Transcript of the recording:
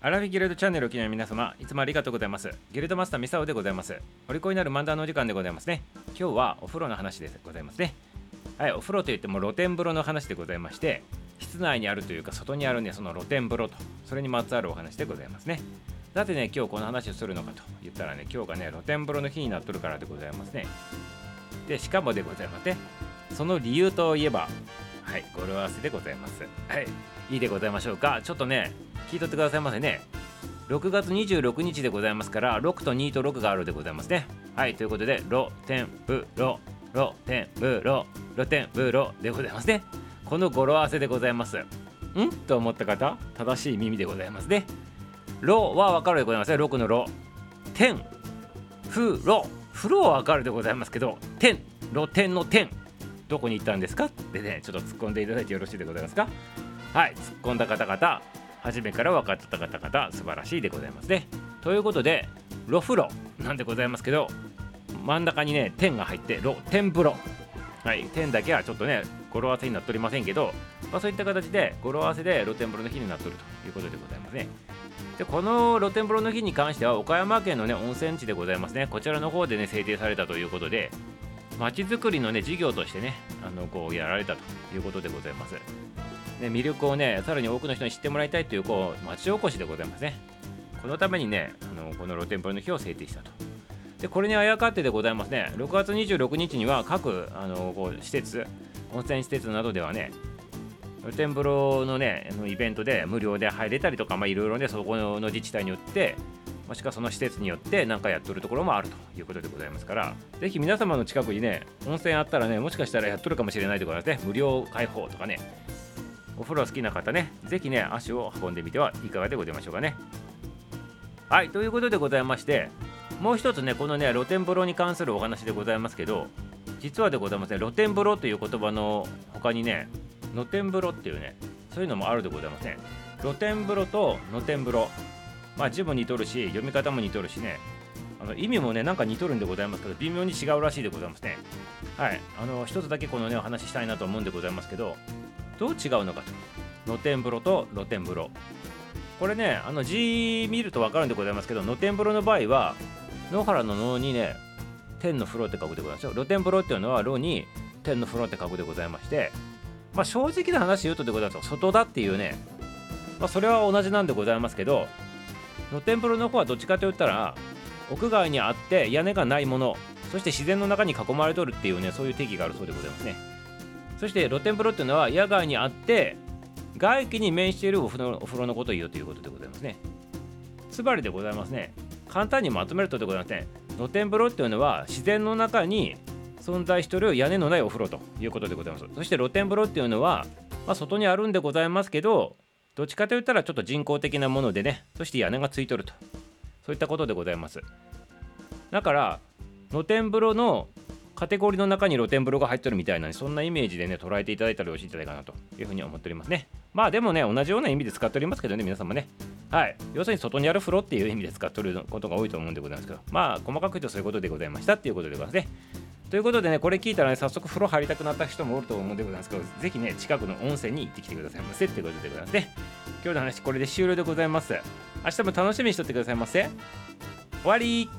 アラフィギルドチャンネルをお聞きの皆様、いつもありがとうございます。ギルドマスターミサオでございます。お利口になる漫談のお時間でございますね。今日はお風呂の話でございますね。はい、お風呂といっても露天風呂の話でございまして、室内にあるというか外にあるね、その露天風呂と、それにまつわるお話でございますね。さてね、今日この話をするのかと言ったらね、今日がね、露天風呂の日になっとるからでございますね。で、しかもでございますね。その理由といえば、はい、語呂合わせでございます。はい、いいでございましょうか。ちょっとね、聞いとってくださいませね。6月26日でございますから、6と2と6があるでございますね。はい、ということで、露天風呂、露天風呂、露天風呂でございますね。この語呂合わせでございます。ん？と思った方、正しい耳でございますね。露はわかるでございますね。6の露。天、風呂、風呂はわかるでございますけど、天、露天の天、どこに行ったんですか？ってね、ちょっと突っ込んでいただいてよろしいでございますか？はい、突っ込んだ方々、初めから分かった方々、素晴らしいでございますね。ということで、露風呂なんでございますけど、真ん中にね、天が入って、露天風呂。はい、天だけはちょっとね、語呂合わせになっておりませんけど、まあ、そういった形で語呂合わせで露天風呂の日になっとるということでございますね。でこの露天風呂の日に関しては岡山県のね温泉地でございますねこちらの方でね制定されたということでまちづくりのね事業としてねあのこうやられたということでございます、ね、魅力をねさらに多くの人に知ってもらいたいというこう町おこしでございますね。このためにねあのこの露天風呂の日を制定したと。でこれにあやかってでございますね。6月26日には各あのこう施設温泉施設などではね露天風呂のねイベントで無料で入れたりとかまあいろいろねそこの自治体によってもしくはその施設によって何かやっとるところもあるということでございますからぜひ皆様の近くにね温泉あったらねもしかしたらやっとるかもしれないところですね無料開放とかねお風呂好きな方ねぜひね足を運んでみてはいかがでございましょうかね。はいということでございましてもう一つねこのね露天風呂に関するお話でございますけど実はでございますね露天風呂という言葉の他にね露天風呂っていうねそういうのもあるでございますね露天風呂と露天風呂まあ字も似とるし読み方も似とるしね。あの意味もねなんか似とるんでございますけど微妙に違うらしいでございますね。はい。あの一つだけこのねお話ししたいなと思うんでございますけどどう違うのかと。露天風呂と露天風呂。これねあの字見ると分かるんでございますけど露天風呂の場合は野原の野にね天の風呂って書くでございますよ。露天風呂っていうのは炉に天の風呂って書くでございましてまあ、正直な話言うとでございます外だっていうね、まあ、それは同じなんでございますけど露天風呂の方はどっちかといったら屋外にあって屋根がないものそして自然の中に囲まれとるっていうねそういう定義があるそうでございますね。そして露天風呂っていうのは野外にあって外気に面しているお風呂お風呂のことを言うということでございますね。つまりでございますね。簡単にまとめるとでございますね露天風呂っていうのは自然の中に存在してる屋根のないお風呂ということでございます。そして露天風呂っていうのは、まあ、外にあるんでございますけどどっちかといったらちょっと人工的なものでねそして屋根がついとると。そういったことでございます。だから露天風呂のカテゴリーの中に露天風呂が入ってるみたいなそんなイメージでね捉えていただいたらよろしいんじゃないかなというふうに思っておりますね。まあでもね同じような意味で使っておりますけどね皆様ね。はい。要するに外にある風呂っていう意味で使ってることが多いと思うんでございますけど。まあ細かく言うとそういうことでございましたっていうことでございますね。ということでね、これ聞いたらね、早速風呂入りたくなった人もおると思うんでございますけど、ぜひね、近くの温泉に行ってきてくださいませってことでございますね。今日の話、これで終了でございます。明日も楽しみにしとってくださいませ。終わり